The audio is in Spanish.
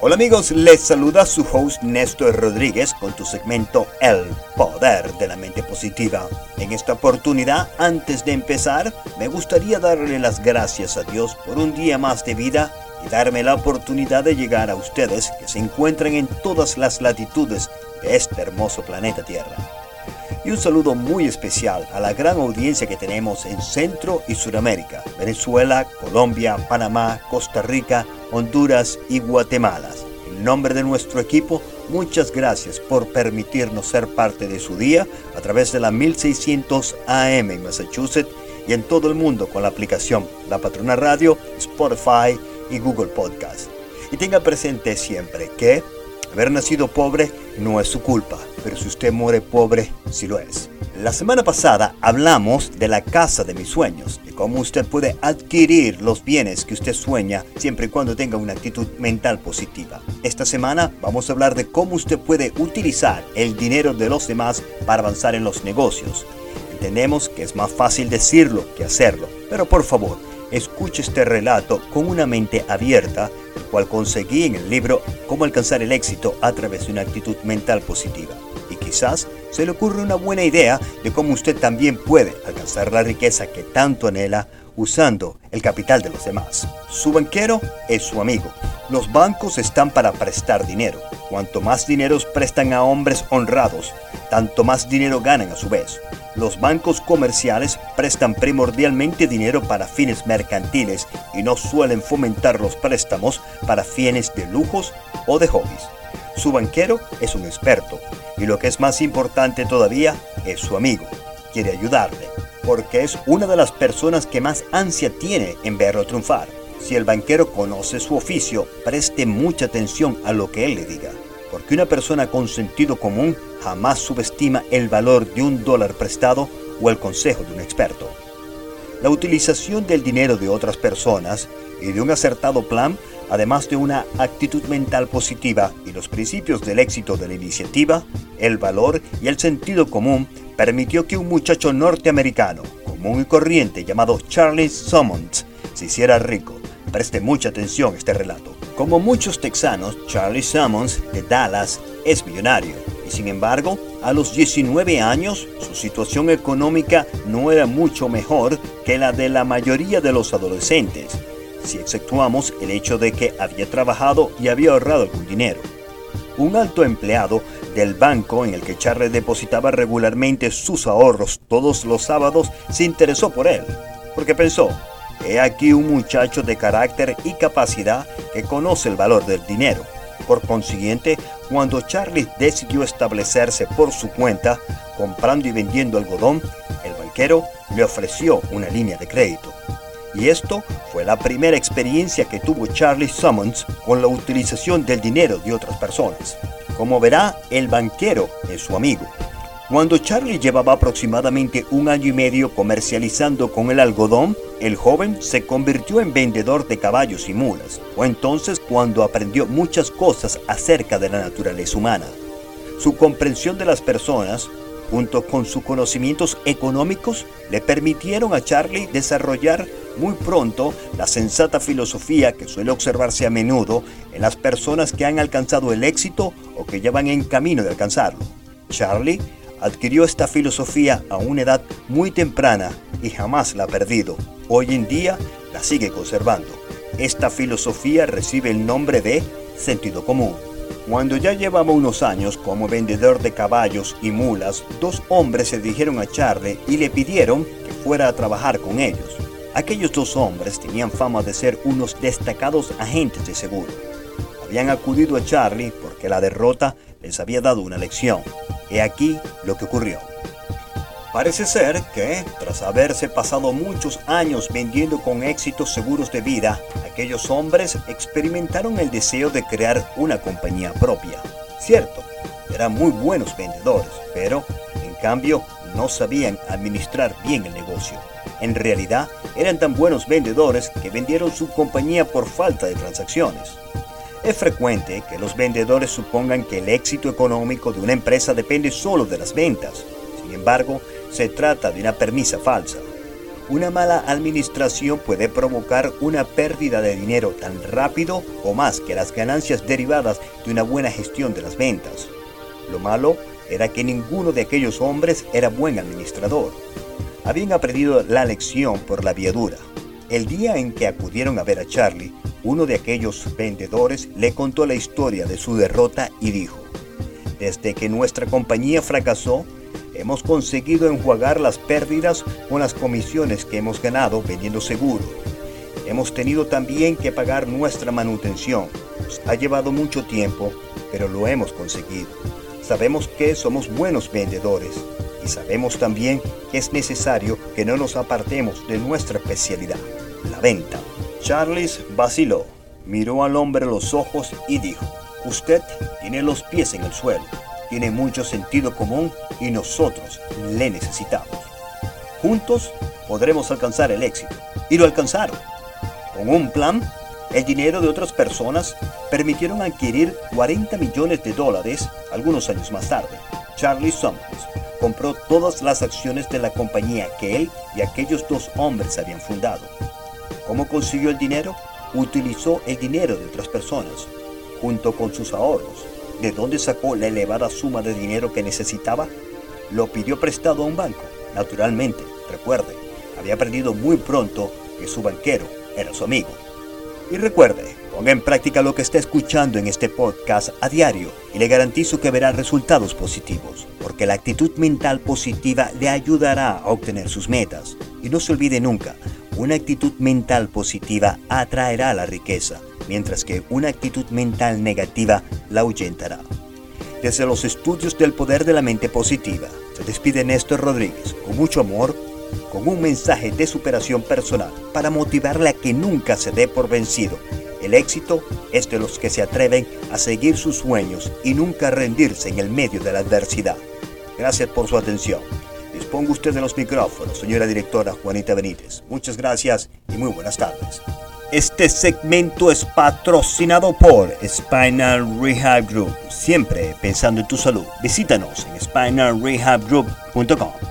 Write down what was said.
Hola amigos, les saluda su host Néstor Rodríguez con tu segmento El Poder de la Mente Positiva. En esta oportunidad, antes de empezar, me gustaría darle las gracias a Dios por un día más de vida y darme la oportunidad de llegar a ustedes que se encuentran en todas las latitudes de este hermoso planeta Tierra. Y un saludo muy especial a la gran audiencia que tenemos en Centro y Sudamérica, Venezuela, Colombia, Panamá, Costa Rica, Honduras y Guatemala. En nombre de nuestro equipo, muchas gracias por permitirnos ser parte de su día a través de la 1600 AM en Massachusetts y en todo el mundo con la aplicación La Patrona Radio, Spotify y Google Podcast. Y tenga presente siempre que haber nacido pobre no es su culpa, pero si usted muere pobre, sí lo es. La semana pasada hablamos de la casa de mis sueños, de cómo usted puede adquirir los bienes que usted sueña siempre y cuando tenga una actitud mental positiva. Esta semana vamos a hablar de cómo usted puede utilizar el dinero de los demás para avanzar en los negocios. Entendemos que es más fácil decirlo que hacerlo, pero por favor, escuche este relato con una mente abierta, cual conseguí en el libro Cómo alcanzar el éxito a través de una actitud mental positiva quizás se le ocurre una buena idea de cómo usted también puede alcanzar la riqueza que tanto anhela usando el capital de los demás. Su banquero es su amigo. Los bancos están para prestar dinero. Cuanto más dinero prestan a hombres honrados, tanto más dinero ganan a su vez. Los bancos comerciales prestan primordialmente dinero para fines mercantiles y no suelen fomentar los préstamos para fines de lujos o de hobbies. Su banquero es un experto y lo que es más importante todavía es su amigo. Quiere ayudarle porque es una de las personas que más ansia tiene en verlo triunfar. Si el banquero conoce su oficio, preste mucha atención a lo que él le diga, porque una persona con sentido común jamás subestima el valor de un dólar prestado o el consejo de un experto. La utilización del dinero de otras personas y de un acertado plan además de una actitud mental positiva y los principios del éxito de la iniciativa, el valor y el sentido común permitió que un muchacho norteamericano, común y corriente llamado Charlie Summons, se hiciera rico. Preste mucha atención a este relato. Como muchos texanos, Charlie Summons de Dallas es millonario y sin embargo, a los 19 años, su situación económica no era mucho mejor que la de la mayoría de los adolescentes si exceptuamos el hecho de que había trabajado y había ahorrado algún dinero. Un alto empleado del banco en el que Charlie depositaba regularmente sus ahorros todos los sábados se interesó por él, porque pensó, he aquí un muchacho de carácter y capacidad que conoce el valor del dinero. Por consiguiente, cuando Charlie decidió establecerse por su cuenta, comprando y vendiendo algodón, el banquero le ofreció una línea de crédito. Y esto fue la primera experiencia que tuvo Charlie Summons con la utilización del dinero de otras personas. Como verá, el banquero es su amigo. Cuando Charlie llevaba aproximadamente un año y medio comercializando con el algodón, el joven se convirtió en vendedor de caballos y mulas. Fue entonces cuando aprendió muchas cosas acerca de la naturaleza humana. Su comprensión de las personas, junto con sus conocimientos económicos, le permitieron a Charlie desarrollar muy pronto la sensata filosofía que suele observarse a menudo en las personas que han alcanzado el éxito o que ya van en camino de alcanzarlo. Charlie adquirió esta filosofía a una edad muy temprana y jamás la ha perdido. Hoy en día la sigue conservando. Esta filosofía recibe el nombre de sentido común. Cuando ya llevaba unos años como vendedor de caballos y mulas, dos hombres se dirigieron a Charlie y le pidieron que fuera a trabajar con ellos. Aquellos dos hombres tenían fama de ser unos destacados agentes de seguro. Habían acudido a Charlie porque la derrota les había dado una lección. He aquí lo que ocurrió. Parece ser que, tras haberse pasado muchos años vendiendo con éxitos seguros de vida, aquellos hombres experimentaron el deseo de crear una compañía propia. Cierto, eran muy buenos vendedores, pero, en cambio, no sabían administrar bien el negocio. En realidad, eran tan buenos vendedores que vendieron su compañía por falta de transacciones. Es frecuente que los vendedores supongan que el éxito económico de una empresa depende solo de las ventas. Sin embargo, se trata de una permisa falsa. Una mala administración puede provocar una pérdida de dinero tan rápido o más que las ganancias derivadas de una buena gestión de las ventas. Lo malo era que ninguno de aquellos hombres era buen administrador. Habían aprendido la lección por la viadura. El día en que acudieron a ver a Charlie, uno de aquellos vendedores le contó la historia de su derrota y dijo, desde que nuestra compañía fracasó, hemos conseguido enjuagar las pérdidas con las comisiones que hemos ganado vendiendo seguro. Hemos tenido también que pagar nuestra manutención. Ha llevado mucho tiempo, pero lo hemos conseguido. Sabemos que somos buenos vendedores y sabemos también que es necesario que no nos apartemos de nuestra especialidad, la venta. Charles vaciló, miró al hombre a los ojos y dijo, Usted tiene los pies en el suelo, tiene mucho sentido común y nosotros le necesitamos. Juntos podremos alcanzar el éxito. Y lo alcanzaron. Con un plan, el dinero de otras personas permitieron adquirir 40 millones de dólares algunos años más tarde. Charlie Summers compró todas las acciones de la compañía que él y aquellos dos hombres habían fundado. ¿Cómo consiguió el dinero? Utilizó el dinero de otras personas junto con sus ahorros. ¿De dónde sacó la elevada suma de dinero que necesitaba? Lo pidió prestado a un banco. Naturalmente, recuerde, había aprendido muy pronto que su banquero era su amigo. Y recuerde, ponga en práctica lo que está escuchando en este podcast a diario y le garantizo que verá resultados positivos, porque la actitud mental positiva le ayudará a obtener sus metas. Y no se olvide nunca, una actitud mental positiva atraerá la riqueza mientras que una actitud mental negativa la ahuyentará. Desde los estudios del poder de la mente positiva, se despide Néstor Rodríguez con mucho amor, con un mensaje de superación personal para motivarle a que nunca se dé por vencido. El éxito es de los que se atreven a seguir sus sueños y nunca rendirse en el medio de la adversidad. Gracias por su atención. Disponga usted de los micrófonos, señora directora Juanita Benítez. Muchas gracias y muy buenas tardes. Este segmento es patrocinado por Spinal Rehab Group. Siempre pensando en tu salud. Visítanos en spinalrehabgroup.com.